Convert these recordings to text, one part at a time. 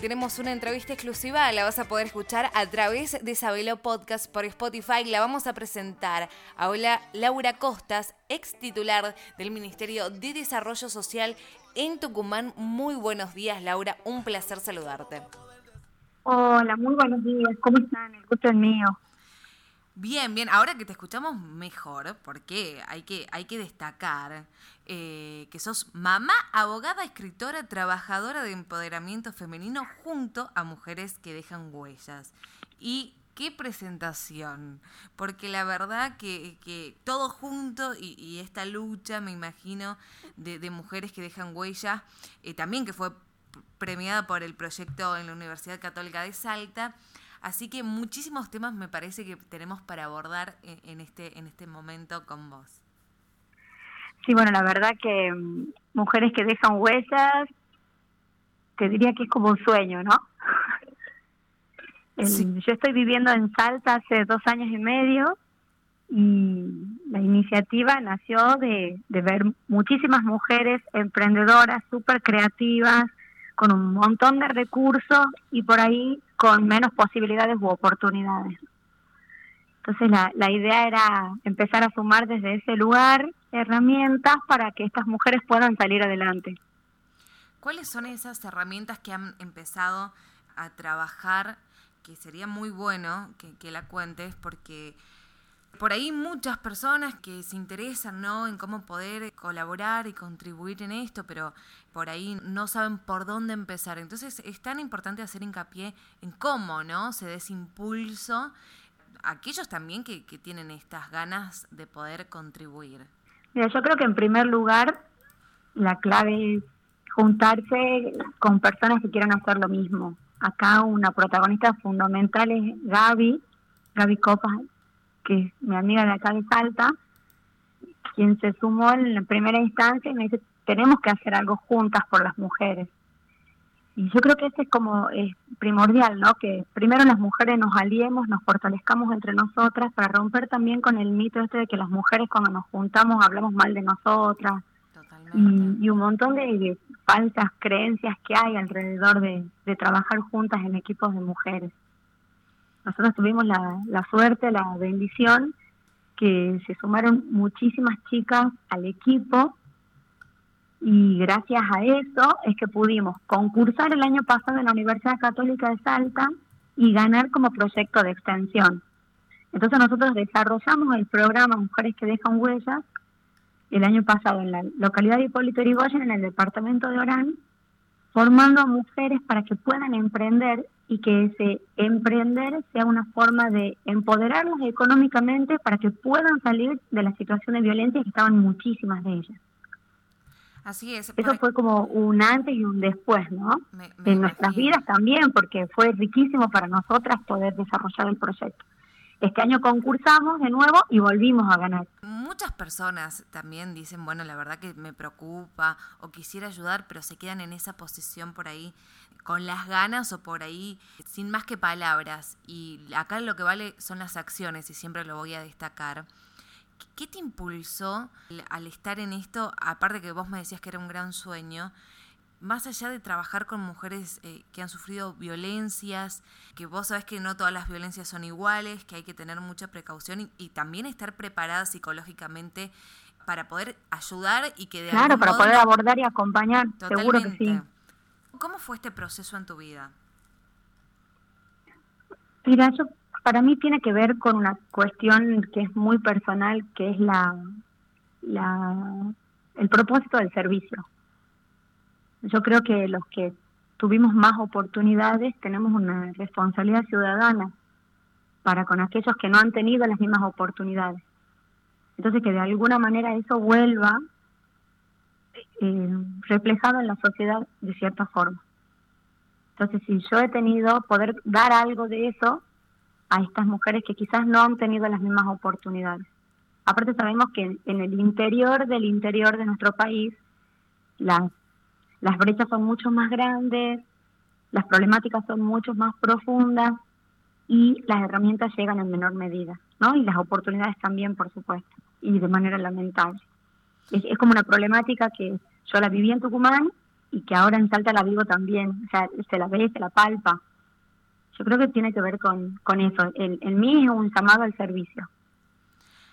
Tenemos una entrevista exclusiva, la vas a poder escuchar a través de Sabelo Podcast por Spotify. La vamos a presentar a Laura Costas, ex titular del Ministerio de Desarrollo Social en Tucumán. Muy buenos días, Laura. Un placer saludarte. Hola, muy buenos días. ¿Cómo están? El gusto es mío. Bien, bien. Ahora que te escuchamos mejor, porque hay que, hay que destacar eh, que sos mamá, abogada, escritora, trabajadora de empoderamiento femenino junto a mujeres que dejan huellas. Y qué presentación, porque la verdad que, que todo junto y, esta lucha, me imagino, de, mujeres que dejan huellas, eh, también que fue premiada por el proyecto en la Universidad Católica de Salta, Así que muchísimos temas me parece que tenemos para abordar en, este, en este momento con vos. Sí, bueno, la verdad que mm, mujeres que dejan huellas, te diría que es como un sueño, ¿no? Yo estoy viviendo en Salta hace dos años y medio y la iniciativa nació de, de ver muchísimas mujeres emprendedoras, súper creativas, con un montón de recursos y por ahí con menos posibilidades u oportunidades. Entonces la, la idea era empezar a sumar desde ese lugar herramientas para que estas mujeres puedan salir adelante. ¿Cuáles son esas herramientas que han empezado a trabajar? Que sería muy bueno que, la cuentes porque por ahí muchas personas que se interesan ¿no? en cómo poder colaborar y contribuir en esto, pero por ahí no saben por dónde empezar. Entonces es tan importante hacer hincapié en cómo ¿no? se dé ese impulso a aquellos también que, que tienen estas ganas de poder contribuir. Mira, yo creo que en primer lugar la clave es juntarse con personas que quieran hacer lo mismo. Acá una protagonista fundamental es Gaby, Gaby Copas, que es mi amiga de acá de Salta, quien se sumó en la primera instancia y me dice, tenemos que hacer algo juntas por las mujeres. Y yo creo que ese es como es primordial, ¿no? Que primero las mujeres nos aliemos, nos fortalezcamos entre nosotras para romper también con el mito este de que las mujeres cuando nos juntamos hablamos mal de nosotras. Y, un montón de, falsas creencias que hay alrededor de trabajar juntas en equipos de mujeres nosotros tuvimos la, la suerte, la bendición, que se sumaron muchísimas chicas al equipo y gracias a eso es que pudimos concursar el año pasado en la Universidad Católica de Salta y ganar como proyecto de extensión. Entonces nosotros desarrollamos el programa Mujeres que dejan huellas el año pasado en la localidad de Hipólito Yrigoyen, en el departamento de Orán, formando a mujeres para que puedan emprender y que ese emprender sea una forma de empoderarlas económicamente para que puedan salir de la situación de violencia que estaban muchísimas de ellas. Así es. Eso fue como un antes y un después, ¿no? en nuestras vidas también, porque fue riquísimo para nosotras poder desarrollar el proyecto. Este año concursamos de nuevo y volvimos a ganar. Muchas personas también dicen, bueno, la verdad que me preocupa o quisiera ayudar, pero se quedan en esa posición por ahí con las ganas o por ahí sin más que palabras. Y acá lo que vale son las acciones y siempre lo voy a destacar. ¿Qué te impulsó al estar en esto? Aparte que vos me decías que era un gran sueño, más allá de trabajar con mujeres eh, que han sufrido violencias, que vos sabés que no todas las violencias son iguales, que hay que tener mucha precaución y, también estar preparada psicológicamente para poder ayudar y que de Claro, para poder abordar y acompañar, seguro que sí. ¿Cómo fue este proceso en tu vida? Mira, eso para mí tiene que ver con una cuestión que es muy personal, que es la, la el propósito del servicio. Yo creo que los que tuvimos más oportunidades tenemos una responsabilidad ciudadana para con aquellos que no han tenido las mismas oportunidades. Entonces que de alguna manera eso vuelva eh, reflejado en la sociedad de cierta forma. Entonces si yo he tenido poder dar algo de eso a estas mujeres que quizás no han tenido las mismas oportunidades. Aparte sabemos que en el interior del interior de nuestro país las las brechas son mucho más grandes, las problemáticas son mucho más profundas y las herramientas llegan en menor medida, ¿no? Y las oportunidades también, por supuesto, y de manera lamentable. Es, como una problemática que yo la viví en Tucumán y que ahora en Salta la vivo también, o sea, se la ve, se la palpa. Yo creo que tiene que ver con, con eso. El, el mí es un llamado al servicio.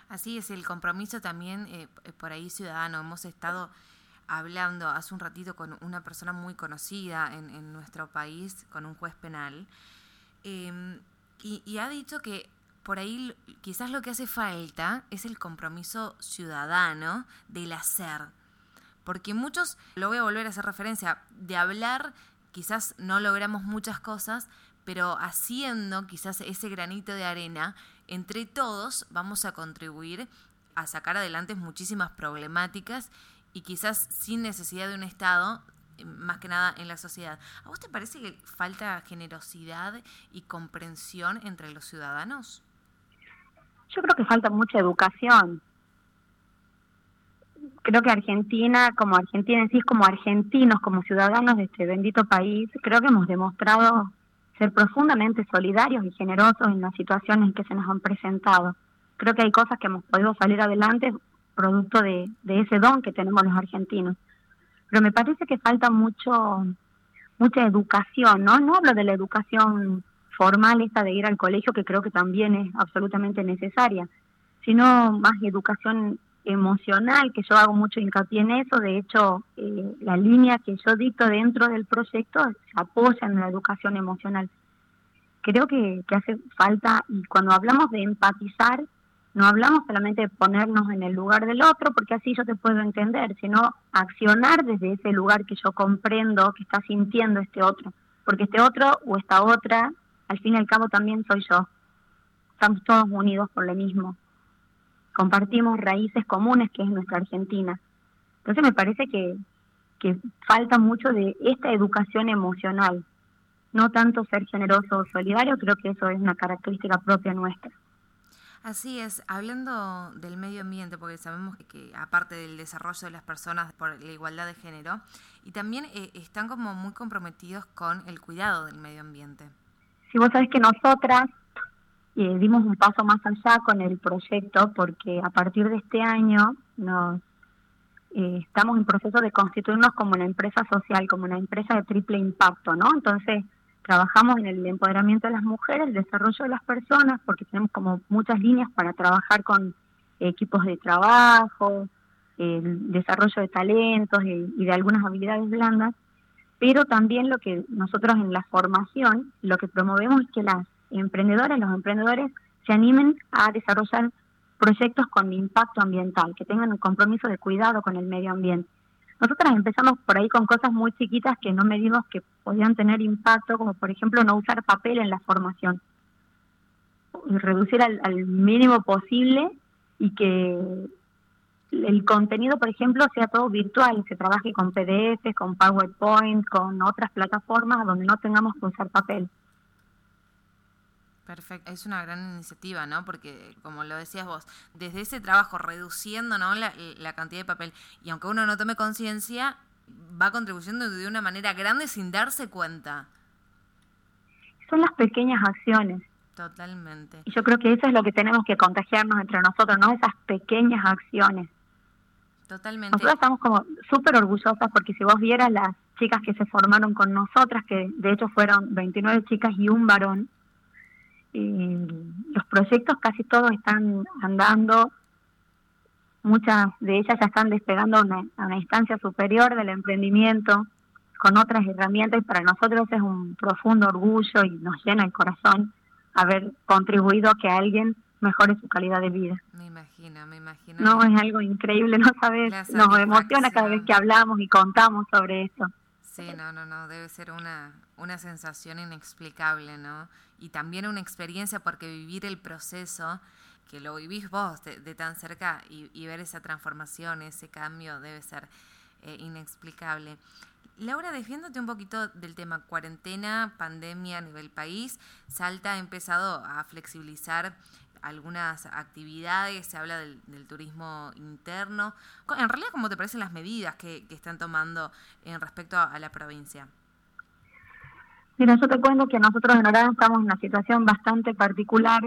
Así es, el compromiso también eh, por ahí ciudadano. Hemos estado hablando hace un ratito con una persona muy conocida en, en nuestro país, con un juez penal, em, y, y ha dicho que por ahí quizás lo que hace falta es el compromiso ciudadano del hacer. Porque muchos, lo voy a volver a hacer referencia, de hablar quizás no logramos muchas cosas, pero haciendo quizás ese granito de arena, entre todos vamos a contribuir a sacar adelante muchísimas problemáticas y quizás sin necesidad de un Estado, más que nada en la sociedad. ¿A vos te parece que falta generosidad y comprensión entre los ciudadanos? Yo creo que falta mucha educación. Creo que Argentina, como Argentina en como argentinos, como ciudadanos de este bendito país, creo que hemos demostrado ser profundamente solidarios y generosos en las situaciones que se nos han presentado. Creo que hay cosas que hemos podido salir adelante producto de, ese don que tenemos los argentinos. Pero me parece que falta mucho mucha educación, ¿no? No hablo de la educación formal esta de ir al colegio, que creo que también es absolutamente necesaria, sino más educación emocional, que yo hago mucho hincapié en eso, de hecho eh, la línea que yo dicto dentro del proyecto se apoya en la educación emocional. Creo que, que hace falta, y cuando hablamos de empatizar, no hablamos solamente de ponernos en el lugar del otro, porque así yo te puedo entender, sino accionar desde ese lugar que yo comprendo que está sintiendo este otro, porque este otro o esta otra al fin y al cabo también soy yo. Estamos todos unidos por lo mismo. Compartimos raíces comunes que es nuestra Argentina. Entonces me parece que, que falta mucho de esta educación emocional. No tanto ser generoso o solidario, creo que eso es una característica propia nuestra. Así es, hablando del medio ambiente, porque sabemos que, aparte del desarrollo de las personas por la igualdad de género, y también eh, están como muy comprometidos con el cuidado del medio ambiente. Si vos sabés que nosotras eh, dimos un paso más allá con el proyecto porque a partir de este año nos eh, estamos en proceso de constituirnos como una empresa social, como una empresa de triple impacto, ¿no? Entonces trabajamos en el empoderamiento de las mujeres, el desarrollo de las personas, porque tenemos como muchas líneas para trabajar con equipos de trabajo, el desarrollo de talentos y de algunas habilidades blandas pero también lo que nosotros en la formación, lo que promovemos es que las emprendedoras, los emprendedores se animen a desarrollar proyectos con impacto ambiental, que tengan un compromiso de cuidado con el medio ambiente. Nosotras empezamos por ahí con cosas muy chiquitas que no medimos que podían tener impacto, como por ejemplo no usar papel en la formación, reducir al, al mínimo posible y que el contenido, por ejemplo, sea todo virtual, se trabaje con PDF, con PowerPoint, con otras plataformas donde no tengamos que usar papel. Perfecto, es una gran iniciativa, ¿no? Porque, como lo decías vos, desde ese trabajo reduciendo ¿no? la, la cantidad de papel, y aunque uno no tome conciencia, va contribuyendo de una manera grande sin darse cuenta. Son las pequeñas acciones. Totalmente. Y yo creo que eso es lo que tenemos que contagiarnos entre nosotros, ¿no? Esas pequeñas acciones. Totalmente. Nosotros estamos como súper orgullosas porque si vos vieras las chicas que se formaron con nosotras, que de hecho fueron 29 chicas y un varón, los proyectos casi todos están andando, muchas de ellas ya están despegando a una, a una instancia superior del emprendimiento con otras herramientas y para nosotros es un profundo orgullo y nos llena el corazón haber contribuido a que alguien mejore su calidad de vida. Me imagino, me imagino. No, es algo increíble, no sabes, nos emociona cada vez que hablamos y contamos sobre eso. Sí, no, no, no, debe ser una, una sensación inexplicable, ¿no? Y también una experiencia porque vivir el proceso, que lo vivís vos de, tan cerca y, ver esa transformación, ese cambio, debe ser eh, inexplicable. Laura, defiéndote un poquito del tema cuarentena, pandemia a nivel país, Salta ha empezado a flexibilizar algunas actividades, se habla del, turismo interno. En realidad, ¿cómo te parecen las medidas que, están tomando en respecto a, la provincia? Mira, yo te cuento que nosotros en Orán estamos en una situación bastante particular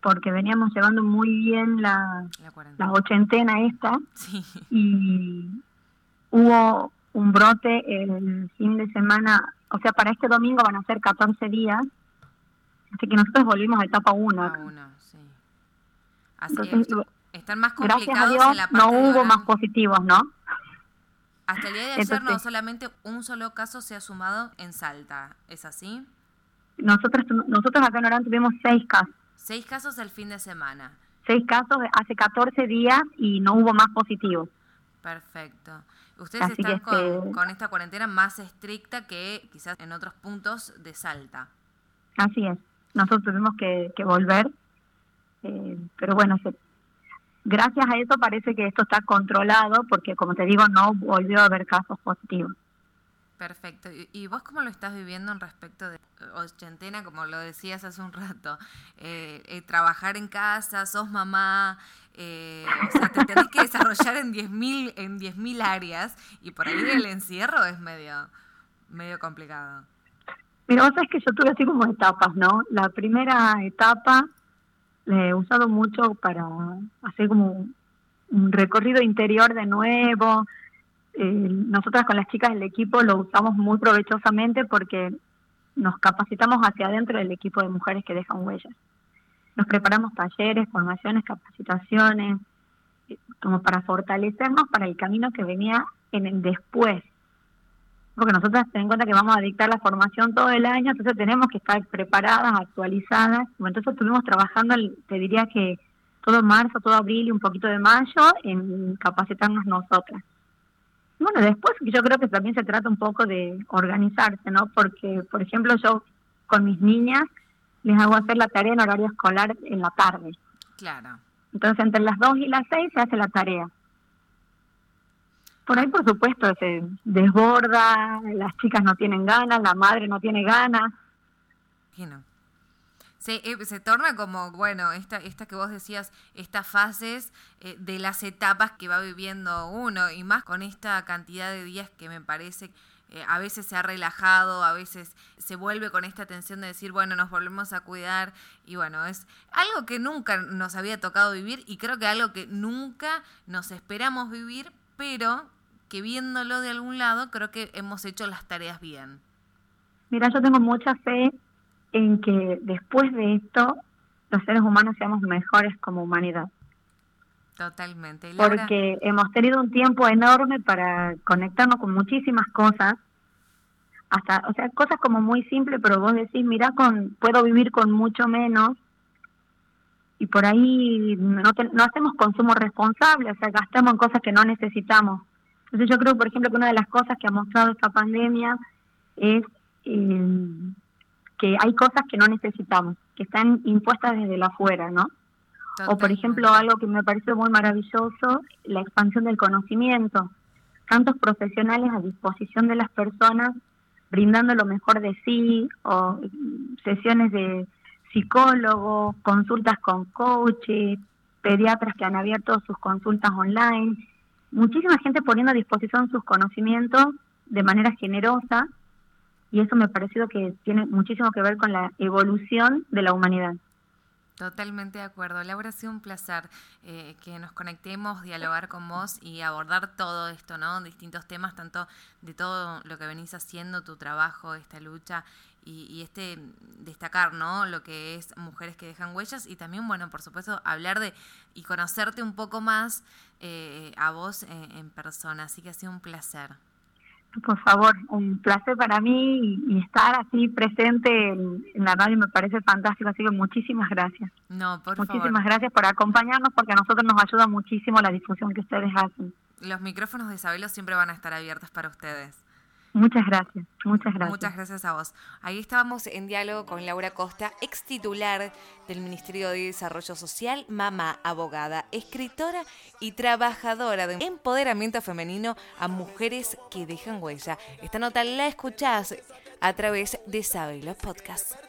porque veníamos llevando muy bien la, la, ochentena esta y hubo un brote el fin de semana, o sea, para este domingo van a ser 14 días, así que nosotros volvimos a etapa 1. Así Entonces, es. Están más Gracias a complicados Dios en la parte no hubo más positivos, ¿no? Hasta el día de ayer no solamente un solo caso se ha sumado en Salta, ¿es así? Nosotros, nosotros acá en Orán tuvimos seis casos. Seis casos el fin de semana. Seis casos hace 14 días y no hubo más positivos. Perfecto. Ustedes Así están con, este- con esta cuarentena más estricta que quizás en otros puntos de Salta. Así es. Nosotros tuvimos que, que volver. Eh, pero bueno, se- gracias a eso parece que esto está controlado porque, como te digo, no volvió a haber casos positivos. Perfecto. ¿Y, vos cómo lo estás viviendo en respecto de ochentena, como lo decías hace un rato? Eh, eh, trabajar en casa, sos mamá, eh, o sea, te tenés que desarrollar en 10.000 en 10.000 áreas y por ahí el encierro es medio, medio complicado. Mira, vos sabés que yo tuve así como etapas, ¿no? La primera etapa he usado mucho para hacer como un- un recorrido interior de nuevo. Eh, nosotras con las chicas del equipo lo usamos muy provechosamente porque nos capacitamos hacia adentro del equipo de mujeres que dejan huellas. Nos preparamos talleres, formaciones, capacitaciones, eh, como para fortalecernos para el camino que venía en el después porque nosotras ten en cuenta que vamos a dictar la formación todo el año, entonces tenemos que estar preparadas, actualizadas. Bueno, entonces estuvimos trabajando, te diría que todo marzo, todo abril y un poquito de mayo en capacitarnos nosotras. Y Bueno, después yo creo que también se trata un poco de organizarse, ¿no? Porque, por ejemplo, yo con mis niñas les hago hacer la tarea en horario escolar en la tarde. Claro. Entonces, entre las 2 y las 6 se hace la tarea. Por ahí, por supuesto, se desborda, las chicas no tienen ganas, la madre no tiene ganas. ¿Qué no? Se, eh, se torna como, bueno, esta, esta que vos decías, estas fases eh, de las etapas que va viviendo uno, y más con esta cantidad de días que me parece eh, a veces se ha relajado, a veces se vuelve con esta tensión de decir, bueno, nos volvemos a cuidar, y bueno, es algo que nunca nos había tocado vivir, y creo que algo que nunca nos esperamos vivir, pero que viéndolo de algún lado, creo que hemos hecho las tareas bien. Mira, yo tengo mucha fe en que después de esto los seres humanos seamos mejores como humanidad. Totalmente. Laura- Porque hemos tenido un tiempo enorme para conectarnos con muchísimas cosas, hasta, o sea, cosas como muy simples, pero vos decís, mira, con, puedo vivir con mucho menos, y por ahí no, te- no hacemos consumo responsable, o sea, gastamos en cosas que no necesitamos. Entonces yo creo, por ejemplo, que una de las cosas que ha mostrado esta pandemia es eh, que hay cosas que no necesitamos, que están impuestas desde la afuera, ¿no? O por ejemplo, algo que me parece muy maravilloso, la expansión del conocimiento. Tantos profesionales a disposición de las personas, brindando lo mejor de sí, o sesiones de psicólogos, consultas con coaches, pediatras que han abierto sus consultas online. Muchísima gente poniendo a disposición sus conocimientos de manera generosa y eso me ha parecido que tiene muchísimo que ver con la evolución de la humanidad. Totalmente de acuerdo. Laura, ha sido un placer eh, que nos conectemos, dialogar con vos y abordar todo esto, ¿no? Distintos temas, tanto de todo lo que venís haciendo, tu trabajo, esta lucha y, y este destacar, ¿no? Lo que es mujeres que dejan huellas y también, bueno, por supuesto, hablar de y conocerte un poco más eh, a vos eh, en persona. Así que ha sido un placer. Por favor, un placer para mí y, y estar así presente en, en la radio me parece fantástico, así que muchísimas gracias. No, por muchísimas favor. gracias por acompañarnos porque a nosotros nos ayuda muchísimo la difusión que ustedes hacen. Los micrófonos de Sabelo siempre van a estar abiertos para ustedes. Muchas gracias, muchas gracias. Muchas gracias a vos. Ahí estábamos en diálogo con Laura Costa, ex titular del Ministerio de Desarrollo Social, mamá, abogada, escritora y trabajadora de empoderamiento femenino a mujeres que dejan huella. Esta nota la escuchás a través de Sabelo Podcast.